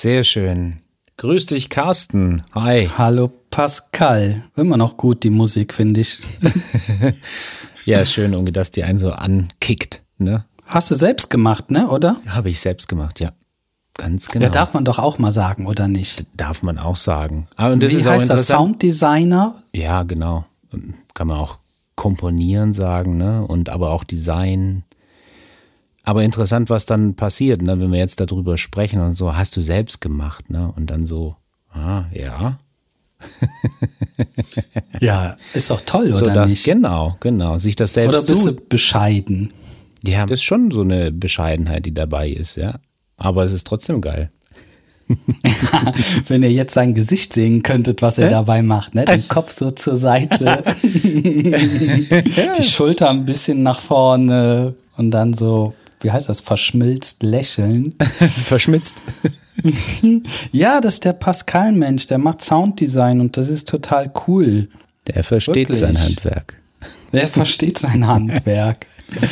Sehr schön. Grüß dich, Carsten. Hi. Hallo, Pascal. Immer noch gut, die Musik, finde ich. ja, schön, irgendwie, dass die einen so ankickt, ne? Hast du selbst gemacht, ne, oder? Habe ich selbst gemacht, ja. Ganz genau. Ja, darf man doch auch mal sagen, oder nicht? Darf man auch sagen. Aber und das Wie ist auch heißt das? interessant. Sounddesigner? Ja, genau. Kann man auch komponieren sagen, ne? Und aber auch Design. Aber interessant, was dann passiert, ne? wenn wir jetzt darüber sprechen und so, hast du selbst gemacht, ne? Und dann so, ah, ja. Ja, ist doch toll, So oder da, nicht? Genau, genau. Sich das selbst Oder bist zu. du bescheiden? Ja, das ist schon so eine Bescheidenheit, die dabei ist, ja. Aber es ist trotzdem geil. Wenn ihr jetzt sein Gesicht sehen könntet, was er dabei macht, ne? Den Kopf so zur Seite, die Schulter ein bisschen nach vorne und dann so, wie heißt das, verschmilzt lächeln. Verschmitzt. Ja, das ist der Pascal-Mensch, der macht Sounddesign und das ist total cool. Der versteht Wirklich? sein Handwerk. Der versteht sein Handwerk.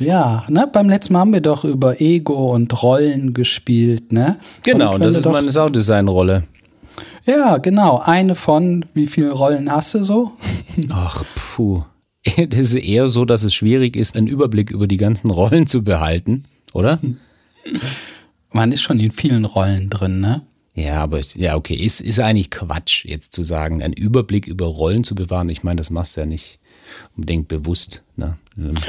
Ja, ne, beim letzten Mal haben wir doch über Ego und Rollen gespielt, ne? Genau, Und das ist meine Sounddesign-Rolle. Ja, genau. Eine von, wie viele Rollen hast du so? Ach, puh. Das ist eher so, dass es schwierig ist, einen Überblick über die ganzen Rollen zu behalten, oder? Man ist schon in vielen Rollen drin, ne? Ja, aber ja, okay, ist, ist eigentlich Quatsch, jetzt zu sagen, einen Überblick über Rollen zu bewahren. Ich meine, das machst du ja nicht unbedingt bewusst. Ne?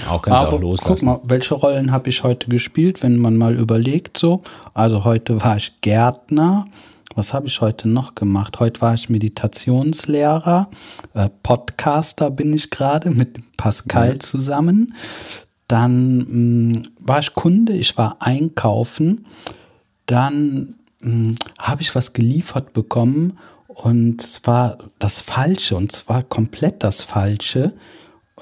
Auch du Aber auch loslassen. guck mal, welche Rollen habe ich heute gespielt, wenn man mal überlegt so. Also heute war ich Gärtner. Was habe ich heute noch gemacht? Heute war ich Meditationslehrer. Äh, Podcaster bin ich gerade mit Pascal zusammen. Dann mh, war ich Kunde, ich war einkaufen. Dann mh, habe ich was geliefert bekommen und es war das Falsche und zwar komplett das Falsche.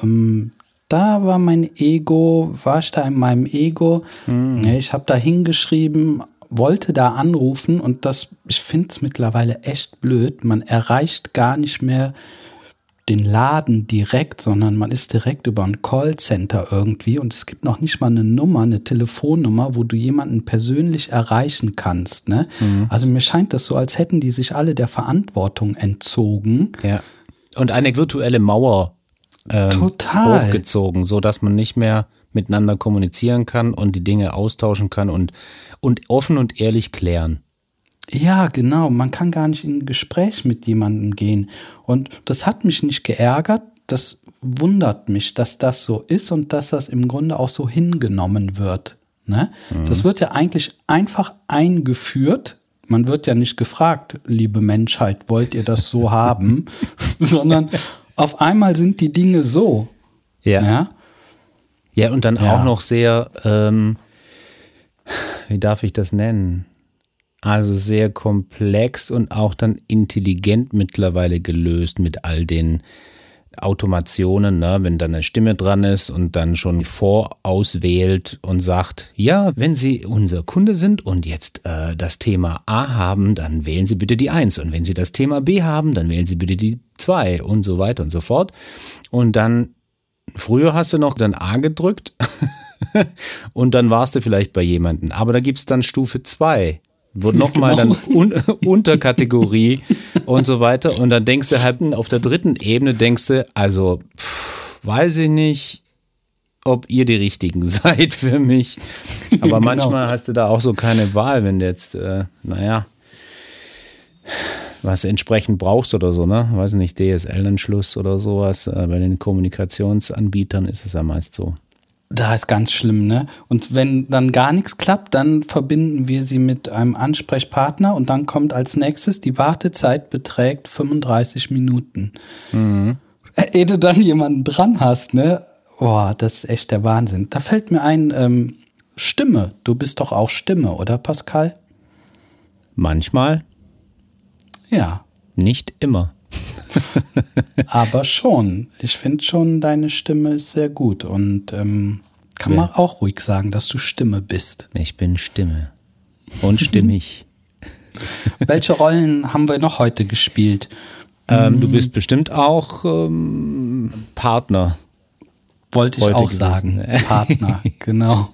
Ähm, da war mein Ego, war ich da in meinem Ego. Ne, Ich habe da hingeschrieben, wollte da anrufen und das, ich finde es mittlerweile echt blöd. Man erreicht gar nicht mehr den Laden direkt, sondern man ist direkt über ein Callcenter irgendwie und es gibt noch nicht mal eine Nummer, eine Telefonnummer, wo du jemanden persönlich erreichen kannst. Ne? Also mir scheint das so, als hätten die sich alle der Verantwortung entzogen. Ja. Und eine virtuelle Mauer ähm, Total. hochgezogen, so dass man nicht mehr miteinander kommunizieren kann und die Dinge austauschen kann und, und offen und ehrlich klären. Ja, genau. Man kann gar nicht in ein Gespräch mit jemandem gehen. Und das hat mich nicht geärgert. Das wundert mich, dass das so ist und dass das im Grunde auch so hingenommen wird. Ne? Das wird ja eigentlich einfach eingeführt. Man wird ja nicht gefragt, liebe Menschheit, wollt ihr das so haben? Sondern auf einmal sind die Dinge so. Ja. Ja, und dann Ja. auch noch sehr, ähm, wie darf ich das nennen? Also sehr komplex und auch dann intelligent mittlerweile gelöst mit all den Automationen, ne? wenn da eine Stimme dran ist und dann schon vorauswählt und sagt, ja, wenn Sie unser Kunde sind und jetzt äh, das Thema A haben, dann wählen Sie bitte die 1 und wenn Sie das Thema B haben, dann wählen Sie bitte die 2 und so weiter und so fort. Und dann Früher hast du noch dann A gedrückt und dann warst du vielleicht bei jemandem. Aber da gibt es dann Stufe 2, wo nochmal Genau. dann un Unterkategorie und so weiter. Und dann denkst du halt auf der dritten Ebene, denkst du, also pff, weiß ich nicht, ob ihr die Richtigen seid für mich. Aber Genau. manchmal hast du da auch so keine Wahl, wenn du jetzt, äh, naja, was entsprechend brauchst oder so, ne? Weiß nicht, DSL-Anschluss oder sowas. Äh, bei den Kommunikationsanbietern ist es ja meist so. Da ist ganz schlimm, ne? Und wenn dann gar nichts klappt, dann verbinden wir sie mit einem Ansprechpartner und dann kommt als nächstes, die Wartezeit beträgt 35 Minuten. Äh, Ehe du dann jemanden dran hast, ne? Boah, das ist echt der Wahnsinn. Da fällt mir ein, ähm, Stimme. Du bist doch auch Stimme, oder Pascal? Manchmal, Ja, nicht immer. aber schon. Ich finde schon, deine Stimme ist sehr gut und ähm, kann Ja. man auch ruhig sagen, dass du Stimme bist. Ich bin Stimme. Und stimmig. Welche Rollen haben wir noch heute gespielt? ähm, du bist bestimmt auch ähm, Partner. Wollte ich Heute auch sagen. Partner, genau.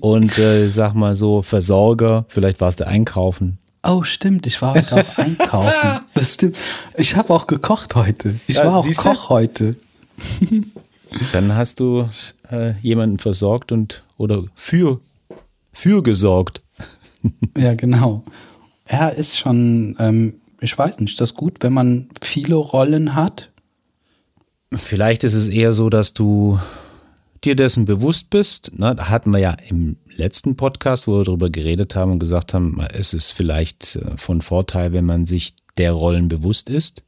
Und äh, sag mal so, Versorger, vielleicht warst du einkaufen. Oh, stimmt, ich war heute auch einkaufen. Das stimmt. Ich habe auch gekocht heute. Ich Ja, war auch? Koch heute. Dann hast du äh, jemanden versorgt und oder für, für gesorgt. Ja, genau. Ja, ist schon, ähm, ich weiß nicht, ist das gut, wenn man viele Rollen hat? Vielleicht ist es eher so, dass du dir dessen bewusst bist. Ne? Da hatten wir ja im letzten Podcast, wo wir darüber geredet haben und gesagt haben, es ist vielleicht äh, von Vorteil, wenn man sich der Rollen bewusst ist,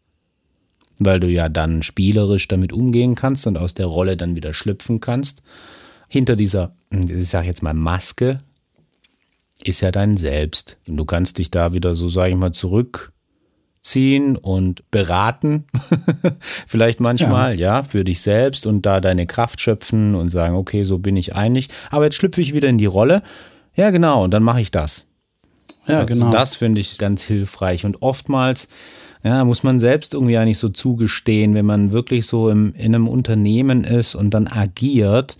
weil du ja dann spielerisch damit umgehen kannst und aus der Rolle dann wieder schlüpfen kannst. Hinter dieser, ich sage jetzt mal, Maske ist ja dein Selbst. Und du kannst dich da wieder so, sage ich mal, zurückziehen und beraten. Vielleicht manchmal, ja. für dich selbst und da deine Kraft schöpfen und sagen, okay, so bin ich einig. Aber jetzt schlüpfe ich wieder in die Rolle. Ja, genau, und dann mache ich das. Ja, genau. Also das finde ich ganz hilfreich. Und oftmals ja, muss man selbst irgendwie ja nicht so zugestehen, wenn man wirklich so im, in einem Unternehmen ist und dann agiert,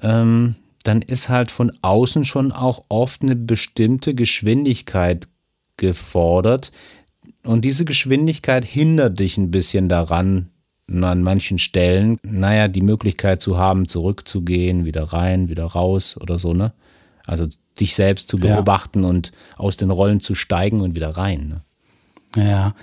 ähm, dann ist halt von außen schon auch oft eine bestimmte Geschwindigkeit gefordert. Und diese Geschwindigkeit hindert dich ein bisschen daran, an manchen Stellen, naja, die Möglichkeit zu haben, zurückzugehen, wieder rein, wieder raus oder so, ne? Also dich selbst zu Ja. beobachten und aus den Rollen zu steigen und wieder rein. Ne? Ja.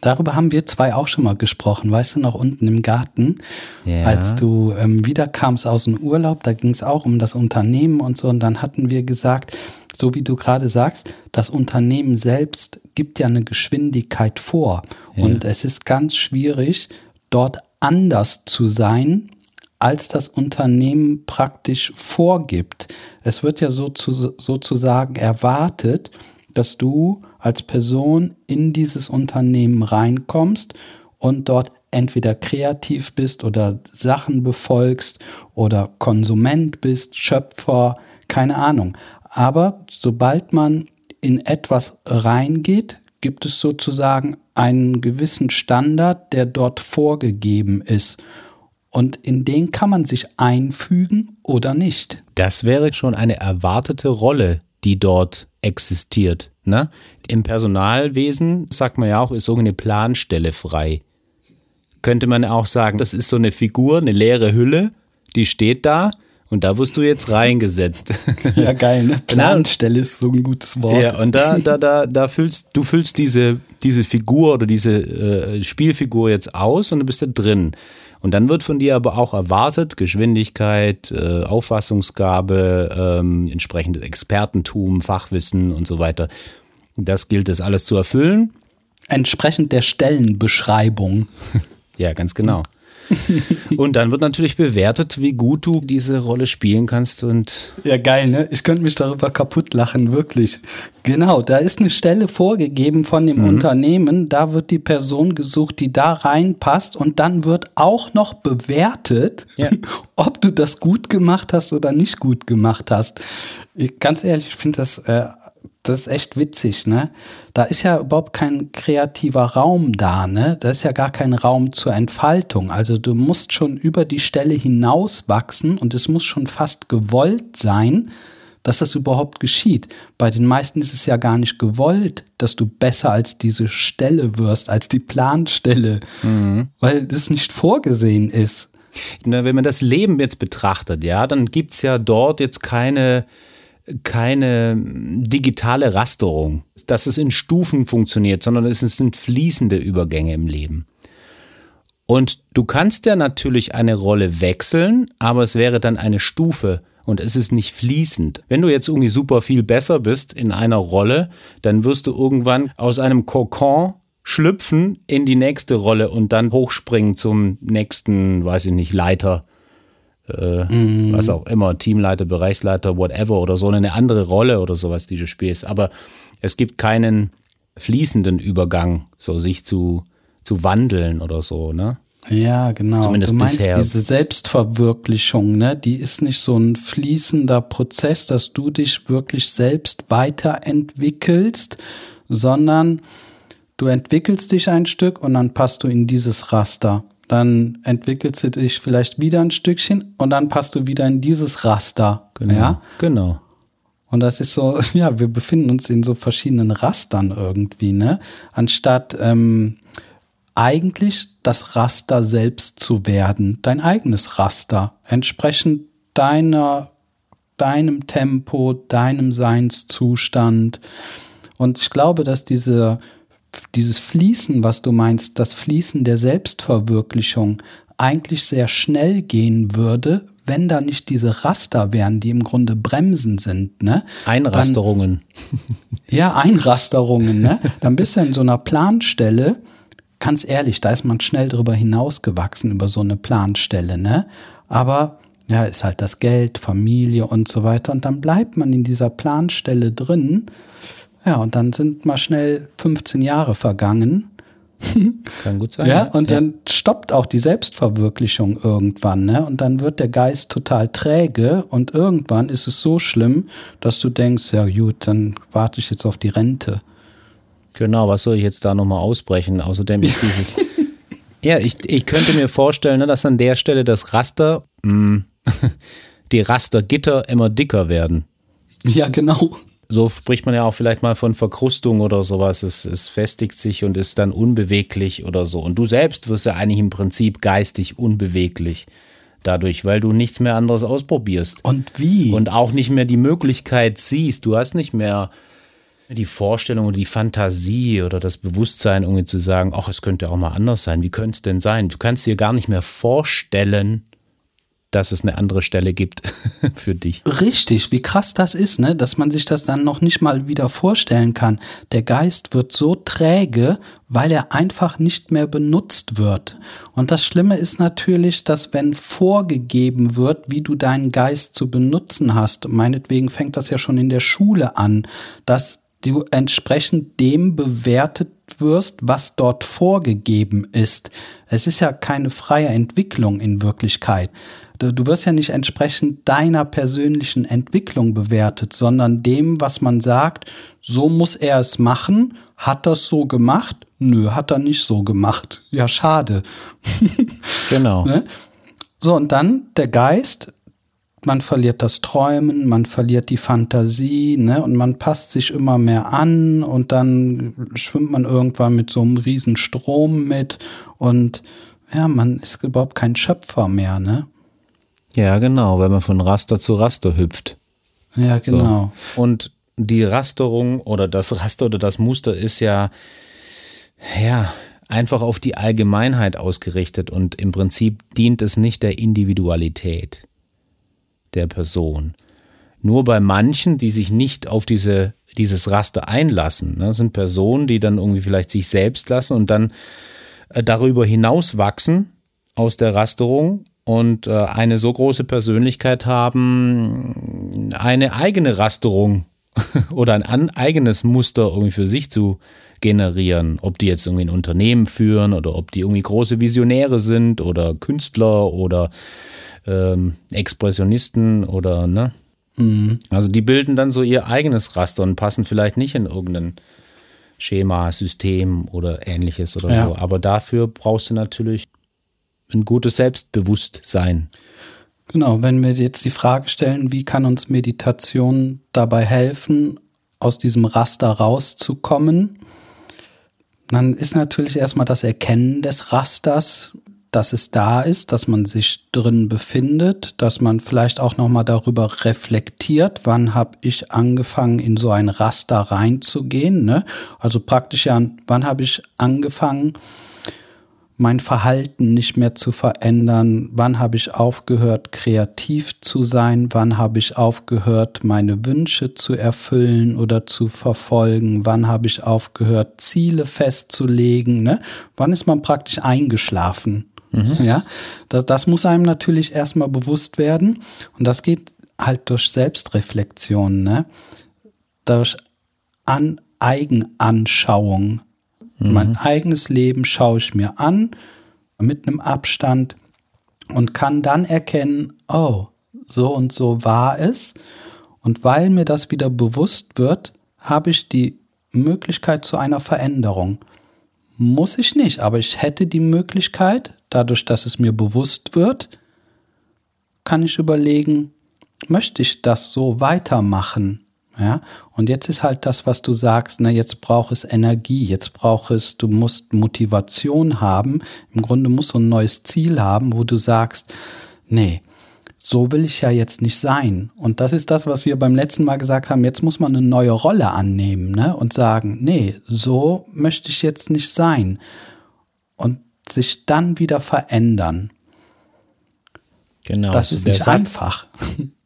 Darüber haben wir zwei auch schon mal gesprochen, weißt du, noch unten im Garten, Ja. als du ähm, wiederkamst aus dem Urlaub, da ging es auch um das Unternehmen und so, und dann hatten wir gesagt, so wie du gerade sagst, das Unternehmen selbst gibt ja eine Geschwindigkeit vor. Und es ist ganz schwierig, dort anders zu sein, als das Unternehmen praktisch vorgibt. Es wird ja so zu, sozusagen erwartet, dass du als Person in dieses Unternehmen reinkommst und dort entweder kreativ bist oder Sachen befolgst oder Konsument bist, Schöpfer, keine Ahnung. Aber sobald man in etwas reingeht, gibt es sozusagen einen gewissen Standard, der dort vorgegeben ist. Und in den kann man sich einfügen oder nicht. Das wäre schon eine erwartete Rolle, die dort existiert. Ne? Im Personalwesen, sagt man ja auch, ist so eine Planstelle frei. Könnte man auch sagen, das ist so eine Figur, eine leere Hülle, die steht da und da wirst du jetzt reingesetzt. Ja, geil, ne? Planstelle ist so ein gutes Wort. Ja, und da, da, da, da füllst, du füllst diese, diese Figur oder diese äh, Spielfigur jetzt aus und du bist da drin. Und dann wird von dir aber auch erwartet, Geschwindigkeit, äh, Auffassungsgabe, ähm, entsprechendes Expertentum, Fachwissen und so weiter. Das gilt es alles zu erfüllen. Entsprechend der Stellenbeschreibung. Ja, ganz genau. und dann wird natürlich bewertet, wie gut du diese Rolle spielen kannst und Ja, geil, ne? Ich könnte mich darüber kaputt lachen, wirklich. Genau, da ist eine Stelle vorgegeben von dem Unternehmen, da wird die Person gesucht, die da reinpasst und dann wird auch noch bewertet, Ja. ob du das gut gemacht hast oder nicht gut gemacht hast. Ich, ganz ehrlich, ich finde das, äh, das ist echt witzig, ne? Da ist ja überhaupt kein kreativer Raum da, ne? Da ist ja gar kein Raum zur Entfaltung. Also du musst schon über die Stelle hinaus wachsen und es muss schon fast gewollt sein, dass das überhaupt geschieht. Bei den meisten ist es ja gar nicht gewollt, dass du besser als diese Stelle wirst, als die Planstelle, weil das nicht vorgesehen ist. Na, wenn man das Leben jetzt betrachtet, ja, dann gibt's ja dort jetzt keine, keine digitale Rasterung, dass es in Stufen funktioniert, sondern es sind fließende Übergänge im Leben. Und du kannst ja natürlich eine Rolle wechseln, aber es wäre dann eine Stufe und es ist nicht fließend. Wenn du jetzt irgendwie super viel besser bist in einer Rolle, dann wirst du irgendwann aus einem Kokon schlüpfen in die nächste Rolle und dann hochspringen zum nächsten, weiß ich nicht, Leiter, äh, was auch immer, Teamleiter, Bereichsleiter, whatever oder so, eine andere Rolle oder sowas, die du spielst. Aber es gibt keinen fließenden Übergang, so sich zu, zu wandeln oder so, ne? Ja, genau. Zumindest du meinst bisher. diese Selbstverwirklichung, ne? Die ist nicht so ein fließender Prozess, dass du dich wirklich selbst weiterentwickelst, sondern du entwickelst dich ein Stück und dann passt du in dieses Raster. Dann entwickelst du dich vielleicht wieder ein Stückchen und dann passt du wieder in dieses Raster. Ja? Genau. Und das ist so, ja, wir befinden uns in so verschiedenen Rastern irgendwie, ne? Anstatt ähm, eigentlich das Raster selbst zu werden, dein eigenes Raster, entsprechend deiner, deinem Tempo, deinem Seinszustand. Und ich glaube, dass diese, dieses Fließen, was du meinst, das Fließen der Selbstverwirklichung eigentlich sehr schnell gehen würde, wenn da nicht diese Raster wären, die im Grunde Bremsen sind, ne? Einrasterungen. Dann, ja, Einrasterungen, ne? Dann bist du in so einer Planstelle, ganz ehrlich, da ist man schnell drüber hinausgewachsen über so eine Planstelle, ne? Aber ja, ist halt das Geld, Familie und so weiter. Und dann bleibt man in dieser Planstelle drin. Ja, und dann sind mal schnell 15 Jahre vergangen. Kann gut sein. Ja, und ja. dann stoppt auch die Selbstverwirklichung irgendwann, ne? Und dann wird der Geist total träge und irgendwann ist es so schlimm, dass du denkst, ja gut, dann warte ich jetzt auf die Rente. Genau, was soll ich jetzt da nochmal ausbrechen? Außerdem ist dieses. ja, ich, ich könnte mir vorstellen, ne, dass an der Stelle das Raster, mh, mm, die Rastergitter immer dicker werden. Ja, genau so spricht man ja auch vielleicht mal von Verkrustung oder sowas. Es, es festigt sich und ist dann unbeweglich oder so. Und du selbst wirst ja eigentlich im Prinzip geistig unbeweglich dadurch, weil du nichts mehr anderes ausprobierst. Und wie? Und auch nicht mehr die Möglichkeit siehst. Du hast nicht mehr die Vorstellung oder die Fantasie oder das Bewusstsein, irgendwie zu sagen, ach, es könnte auch mal anders sein. Wie könnte es denn sein? Du kannst dir gar nicht mehr vorstellen, dass es eine andere Stelle gibt für dich. Richtig, wie krass das ist, ne? dass man sich das dann noch nicht mal wieder vorstellen kann. Der Geist wird so träge, weil er einfach nicht mehr benutzt wird. Und das Schlimme ist natürlich, dass wenn vorgegeben wird, wie du deinen Geist zu benutzen hast, meinetwegen fängt das ja schon in der Schule an, dass du entsprechend dem bewertet wirst, was dort vorgegeben ist. Es ist ja keine freie Entwicklung in Wirklichkeit. Du wirst ja nicht entsprechend deiner persönlichen Entwicklung bewertet, sondern dem, was man sagt, so muss er es machen. Hat das so gemacht? Nö, hat er nicht so gemacht. Ja, schade. Genau. ne? So, und dann der Geist, man verliert das Träumen, man verliert die Fantasie, ne, und man passt sich immer mehr an und dann schwimmt man irgendwann mit so einem riesen Strom mit und ja, man ist überhaupt kein Schöpfer mehr, ne? Ja, genau, wenn man von Raster zu Raster hüpft. Ja, genau. So. Und die Rasterung oder das Raster oder das Muster ist ja, ja, einfach auf die Allgemeinheit ausgerichtet und im Prinzip dient es nicht der Individualität der Person. Nur bei manchen, die sich nicht auf diese, dieses Raster einlassen, ne, sind Personen, die dann irgendwie vielleicht sich selbst lassen und dann äh, darüber hinaus wachsen aus der Rasterung und äh, eine so große Persönlichkeit haben, eine eigene Rasterung oder ein an, eigenes Muster irgendwie für sich zu generieren. Ob die jetzt irgendwie ein Unternehmen führen oder ob die irgendwie große Visionäre sind oder Künstler oder ähm, Expressionisten oder ne. Mhm. Also die bilden dann so ihr eigenes Raster und passen vielleicht nicht in irgendein Schema, System oder ähnliches oder ja. so. Aber dafür brauchst du natürlich ein gutes Selbstbewusstsein. Genau, wenn wir jetzt die Frage stellen, wie kann uns Meditation dabei helfen, aus diesem Raster rauszukommen, dann ist natürlich erstmal das Erkennen des Rasters, dass es da ist, dass man sich drin befindet, dass man vielleicht auch noch mal darüber reflektiert, wann habe ich angefangen in so ein Raster reinzugehen, ne? Also praktisch ja, wann habe ich angefangen mein Verhalten nicht mehr zu verändern? Wann habe ich aufgehört, kreativ zu sein? Wann habe ich aufgehört, meine Wünsche zu erfüllen oder zu verfolgen? Wann habe ich aufgehört, Ziele festzulegen? Ne? Wann ist man praktisch eingeschlafen? Mhm. Ja, das, das muss einem natürlich erstmal bewusst werden. Und das geht halt durch Selbstreflexion, ne? durch An Eigenanschauung. Mhm. Mein eigenes Leben schaue ich mir an mit einem Abstand und kann dann erkennen, oh, so und so war es. Und weil mir das wieder bewusst wird, habe ich die Möglichkeit zu einer Veränderung. Muss ich nicht, aber ich hätte die Möglichkeit, dadurch, dass es mir bewusst wird, kann ich überlegen, möchte ich das so weitermachen? Ja, und jetzt ist halt das, was du sagst, ne, jetzt braucht es Energie, jetzt braucht es, du musst Motivation haben. Im Grunde musst du ein neues Ziel haben, wo du sagst, nee, so will ich ja jetzt nicht sein. Und das ist das, was wir beim letzten Mal gesagt haben. Jetzt muss man eine neue Rolle annehmen ne? und sagen, nee, so möchte ich jetzt nicht sein. Und sich dann wieder verändern. Genau. Das ist nicht einfach.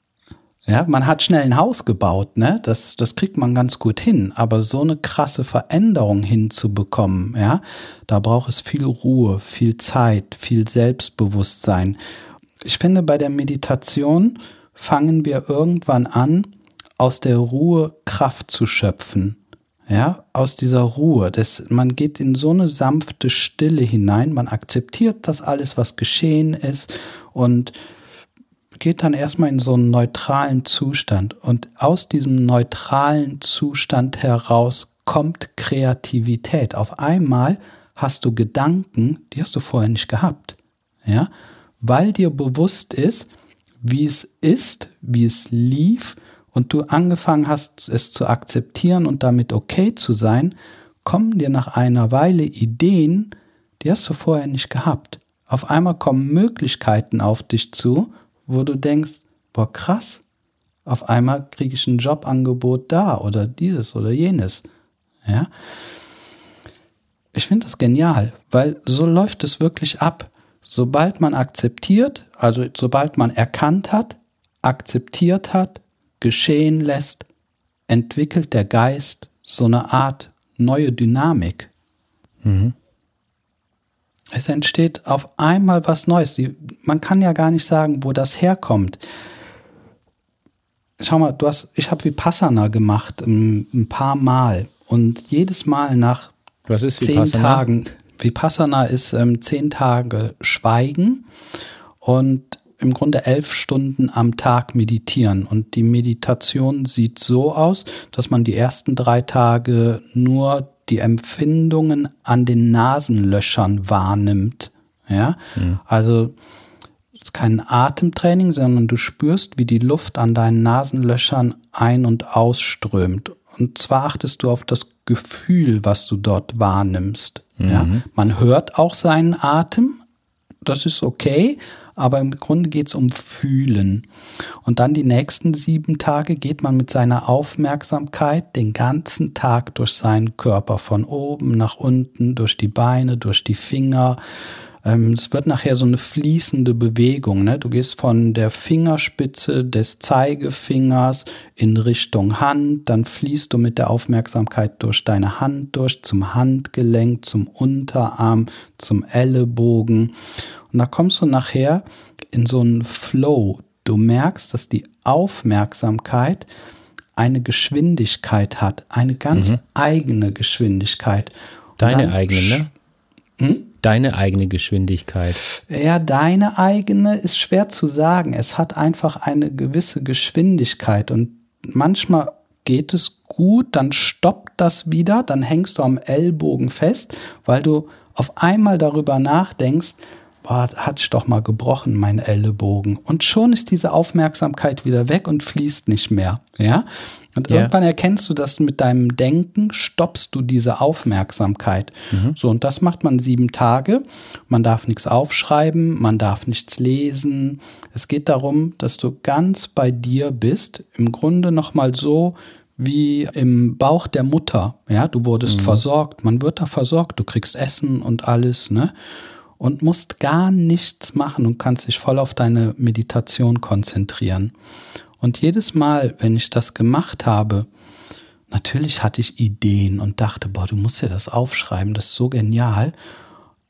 Ja, man hat schnell ein Haus gebaut, ne? Das, das kriegt man ganz gut hin. Aber so eine krasse Veränderung hinzubekommen, ja, da braucht es viel Ruhe, viel Zeit, viel Selbstbewusstsein. Ich finde, bei der Meditation fangen wir irgendwann an, aus der Ruhe Kraft zu schöpfen. Ja, aus dieser Ruhe. Das, man geht in so eine sanfte Stille hinein, man akzeptiert das alles, was geschehen ist und geht dann erstmal in so einen neutralen Zustand. Und aus diesem neutralen Zustand heraus kommt Kreativität. Auf einmal hast du Gedanken, die hast du vorher nicht gehabt. Ja, weil dir bewusst ist, wie es ist, wie es lief und du angefangen hast, es zu akzeptieren und damit okay zu sein, kommen dir nach einer Weile Ideen, die hast du vorher nicht gehabt. Auf einmal kommen Möglichkeiten auf dich zu, wo du denkst, boah, krass, auf einmal kriege ich ein Jobangebot da oder dieses oder jenes. Ja. Ich finde das genial, weil so läuft es wirklich ab. Sobald man akzeptiert, also sobald man erkannt hat, akzeptiert hat, geschehen lässt, entwickelt der Geist so eine Art neue Dynamik. Mhm. Es entsteht auf einmal was Neues. Man kann ja gar nicht sagen, wo das herkommt. Schau mal, du hast, ich habe Vipassana gemacht ein, ein, paar Mal und jedes Mal nach was ist zehn Vipassana? Tagen. Vipassana ist ähm, zehn Tage Schweigen und im Grunde elf Stunden am Tag meditieren. Und die Meditation sieht so aus, dass man die ersten drei Tage nur die Empfindungen an den Nasenlöchern wahrnimmt. Ja, mhm. also es ist kein Atemtraining, sondern du spürst, wie die Luft an deinen Nasenlöchern ein- und ausströmt. Und zwar achtest du auf das Gefühl, was du dort wahrnimmst. Mhm. Ja, man hört auch seinen Atem, das ist okay, aber im Grunde geht es um Fühlen. Und dann die nächsten sieben Tage geht man mit seiner Aufmerksamkeit den ganzen Tag durch seinen Körper, von oben nach unten, durch die Beine, durch die Finger, es wird nachher so eine fließende Bewegung. Ne? Du gehst von der Fingerspitze des Zeigefingers in Richtung Hand, dann fließt du mit der Aufmerksamkeit durch deine Hand durch zum Handgelenk, zum Unterarm, zum Ellenbogen. Und da kommst du nachher in so einen Flow. Du merkst, dass die Aufmerksamkeit eine Geschwindigkeit hat, eine ganz mhm. eigene Geschwindigkeit. Deine eigene, ne? Hm? Deine eigene Geschwindigkeit. Ja, deine eigene ist schwer zu sagen. Es hat einfach eine gewisse Geschwindigkeit und manchmal geht es gut, dann stoppt das wieder, dann hängst du am Ellbogen fest, weil du auf einmal darüber nachdenkst, boah, hat ich doch mal gebrochen, mein Ellenbogen. Und schon ist diese Aufmerksamkeit wieder weg und fließt nicht mehr. Ja. Und yeah. irgendwann erkennst du, dass mit deinem Denken stoppst du diese Aufmerksamkeit. Mhm. So, und das macht man sieben Tage. Man darf nichts aufschreiben, man darf nichts lesen. Es geht darum, dass du ganz bei dir bist. Im Grunde nochmal so, wie im Bauch der Mutter. Ja, du wurdest mhm. versorgt, man wird da versorgt, du kriegst Essen und alles, ne? und musst gar nichts machen und kannst dich voll auf deine Meditation konzentrieren. Und jedes Mal, wenn ich das gemacht habe, natürlich hatte ich Ideen und dachte, boah, du musst ja das aufschreiben, das ist so genial.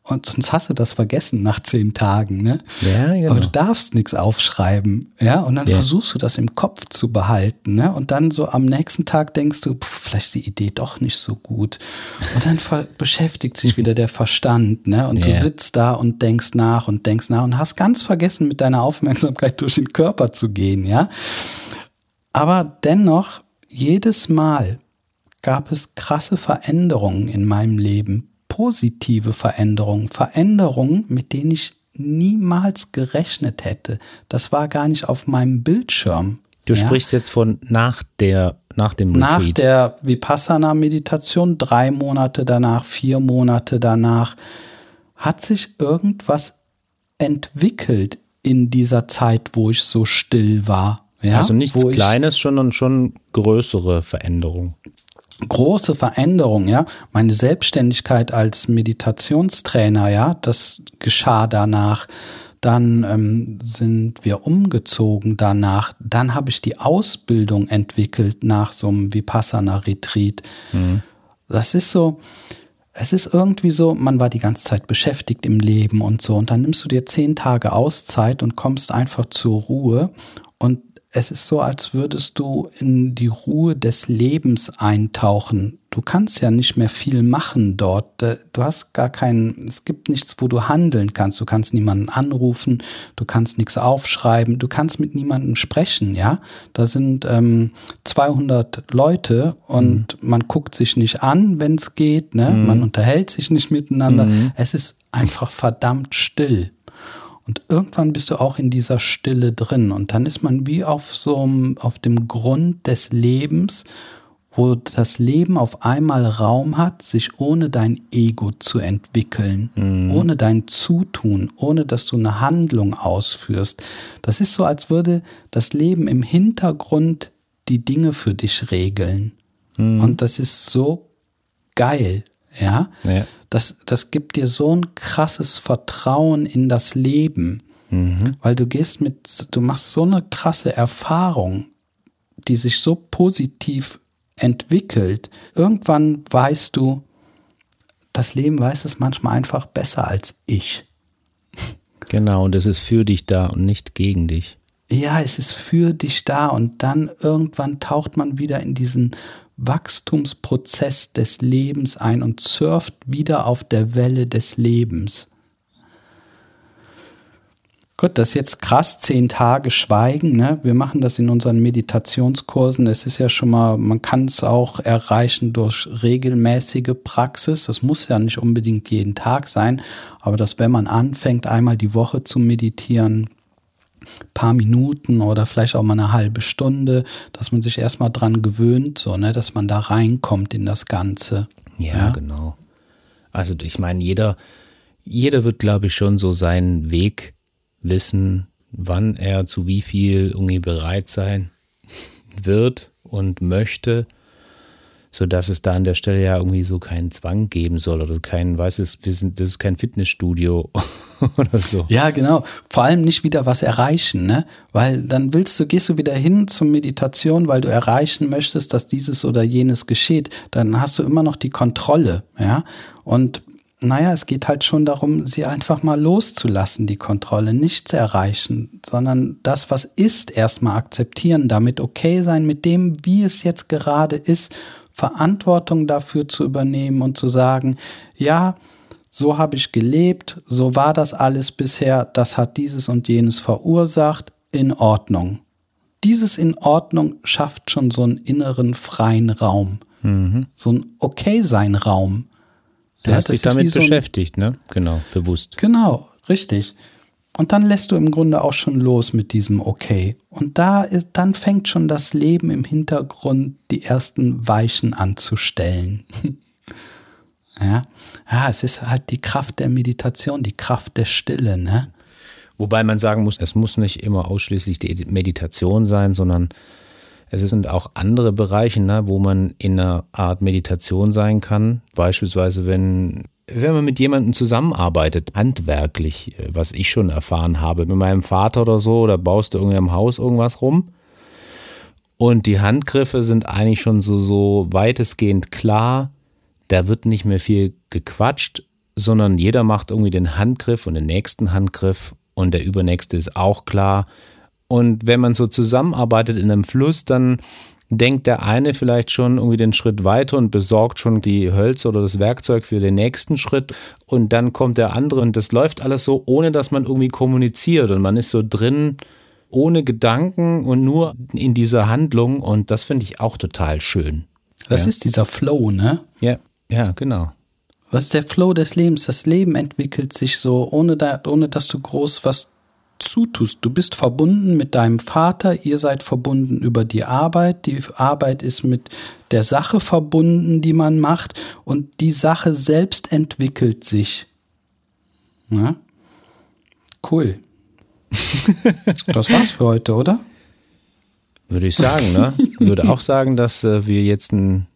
Und sonst hast du das vergessen nach zehn Tagen, ne? Ja, genau. Aber du darfst nichts aufschreiben, ja? Und dann ja. versuchst du das im Kopf zu behalten, ne? Und dann so am nächsten Tag denkst du, pff, vielleicht ist die Idee doch nicht so gut. Und dann beschäftigt sich wieder der Verstand, ne? Und ja. du sitzt da und denkst nach und denkst nach und hast ganz vergessen, mit deiner Aufmerksamkeit durch den Körper zu gehen, ja? Aber dennoch, jedes Mal gab es krasse Veränderungen in meinem Leben, positive Veränderungen, Veränderungen, mit denen ich niemals gerechnet hätte. Das war gar nicht auf meinem Bildschirm. Du ja? sprichst jetzt von nach der, nach dem Nach Retreat. der Vipassana-Meditation, drei Monate danach, vier Monate danach, hat sich irgendwas entwickelt in dieser Zeit, wo ich so still war. Ja? also nichts ich- Kleines, sondern schon größere Veränderungen. Große Veränderung, ja. Meine Selbstständigkeit als Meditationstrainer, ja, das geschah danach. Dann ähm, sind wir umgezogen danach. Dann habe ich die Ausbildung entwickelt nach so einem Vipassana-Retreat. Das ist so, es ist irgendwie so, man war die ganze Zeit beschäftigt im Leben und so. Und dann nimmst du dir zehn Tage Auszeit und kommst einfach zur Ruhe. Und es ist so, als würdest du in die Ruhe des Lebens eintauchen. Du kannst ja nicht mehr viel machen dort. Äh, Du hast gar keinen, es gibt nichts, wo du handeln kannst. Du kannst niemanden anrufen, du kannst nichts aufschreiben, du kannst mit niemandem sprechen, ja. Da sind ähm, 200 Leute und man guckt sich nicht an, wenn es geht, ne? Man unterhält sich nicht miteinander. Es ist einfach verdammt still. Und irgendwann bist du auch in dieser Stille drin. Und dann ist man wie auf so einem, auf dem Grund des Lebens, wo das Leben auf einmal Raum hat, sich ohne dein Ego zu entwickeln, ohne dein Zutun, ohne dass du eine Handlung ausführst. Das ist so, als würde das Leben im Hintergrund die Dinge für dich regeln. Und das ist so geil, ja. Ja. Das, das gibt dir so ein krasses Vertrauen in das Leben, weil du gehst mit, du machst so eine krasse Erfahrung, die sich so positiv entwickelt. Irgendwann weißt du, das Leben weiß es manchmal einfach besser als ich. Genau, und es ist für dich da und nicht gegen dich. Ja, es ist für dich da und dann irgendwann taucht man wieder in diesen Wachstumsprozess des Lebens ein und surft wieder auf der Welle des Lebens. Gut, das ist jetzt krass, zehn Tage Schweigen. Ne? Wir machen das in unseren Meditationskursen. Es ist ja schon mal, man kann es auch erreichen durch regelmäßige Praxis. Das muss ja nicht unbedingt jeden Tag sein, aber dass wenn man anfängt, einmal die Woche zu meditieren, paar Minuten oder vielleicht auch mal eine halbe Stunde, dass man sich erstmal dran gewöhnt, so, ne, dass man da reinkommt in das Ganze. Ja, genau. Also ich meine, jeder, jeder wird, glaube ich, schon so seinen Weg wissen, wann er zu wie viel irgendwie bereit sein wird und möchte, so dass es da an der Stelle ja irgendwie so keinen Zwang geben soll oder keinen, weißt du, wir sind, das ist kein Fitnessstudio oder so. Ja, genau. Vor allem nicht wieder was erreichen, ne? Weil dann willst du, gehst du wieder hin zur Meditation, weil du erreichen möchtest, dass dieses oder jenes geschieht. Dann hast du immer noch die Kontrolle, ja? Und naja, es geht halt schon darum, sie einfach mal loszulassen, die Kontrolle, nichts erreichen, sondern das, was ist, erstmal akzeptieren, damit okay sein mit dem, wie es jetzt gerade ist, Verantwortung dafür zu übernehmen und zu sagen, ja, so habe ich gelebt, so war das alles bisher, das hat dieses und jenes verursacht, in Ordnung. Dieses in Ordnung schafft schon so einen inneren freien Raum, so ein Okay-Sein-Raum. Du Ja, hast dich damit so beschäftigt, ne? Genau, bewusst. Genau, richtig. Und dann lässt du im Grunde auch schon los mit diesem Okay. Und da ist, dann fängt schon das Leben im Hintergrund die ersten Weichen anzustellen. ja. ja, es ist halt die Kraft der Meditation, die Kraft der Stille, ne? Wobei man sagen muss, es muss nicht immer ausschließlich die Meditation sein, sondern es sind auch andere Bereiche, ne, wo man in einer Art Meditation sein kann. Beispielsweise, wenn, wenn man mit jemandem zusammenarbeitet, handwerklich, äh, was ich schon erfahren habe, mit meinem Vater oder so, da baust du irgendwie im Haus irgendwas rum. Und die Handgriffe sind eigentlich schon so, so weitestgehend klar. Da wird nicht mehr viel gequatscht, sondern jeder macht irgendwie den Handgriff und den nächsten Handgriff und der übernächste ist auch klar. Und wenn man so zusammenarbeitet in einem Fluss, dann denkt der eine vielleicht schon irgendwie den Schritt weiter und besorgt schon die Hölzer oder das Werkzeug für den nächsten Schritt. Und dann kommt der andere und das läuft alles so, ohne dass man irgendwie kommuniziert. Und man ist so drin, ohne Gedanken und nur in dieser Handlung. Und das finde ich auch total schön. Das ja. ist dieser Flow, ne? Ja, ja, genau. Was ist der Flow des Lebens? Das Leben entwickelt sich so, ohne, da, ohne dass du groß was zutust. Du bist verbunden mit deinem Vater, ihr seid verbunden über die Arbeit. Die Arbeit ist mit der Sache verbunden, die man macht und die Sache selbst entwickelt sich. Na? Cool. das war's für heute, oder? Würde ich sagen, ne? Würde auch sagen, dass äh, wir jetzt ein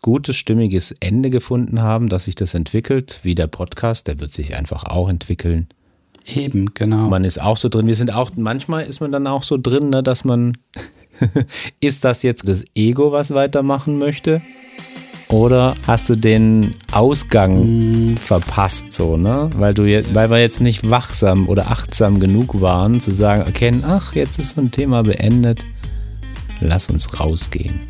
gutes, stimmiges Ende gefunden haben, dass sich das entwickelt, wie der Podcast, der wird sich einfach auch entwickeln. Eben, genau. Man ist auch so drin. Wir sind auch, manchmal ist man dann auch so drin, ne, dass man, ist das jetzt das Ego, was weitermachen möchte? Oder hast du den Ausgang mm. verpasst, so, ne? Weil du jetzt, weil wir jetzt nicht wachsam oder achtsam genug waren, zu sagen, erkennen, ach, jetzt ist so ein Thema beendet. Lass uns rausgehen.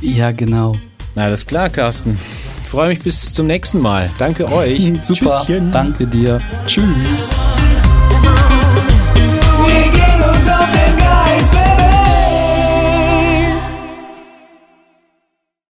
Ja, genau. Alles klar, Carsten. Ich freue mich bis zum nächsten Mal. Danke euch. Super. Tschüsschen. Danke dir. Tschüss.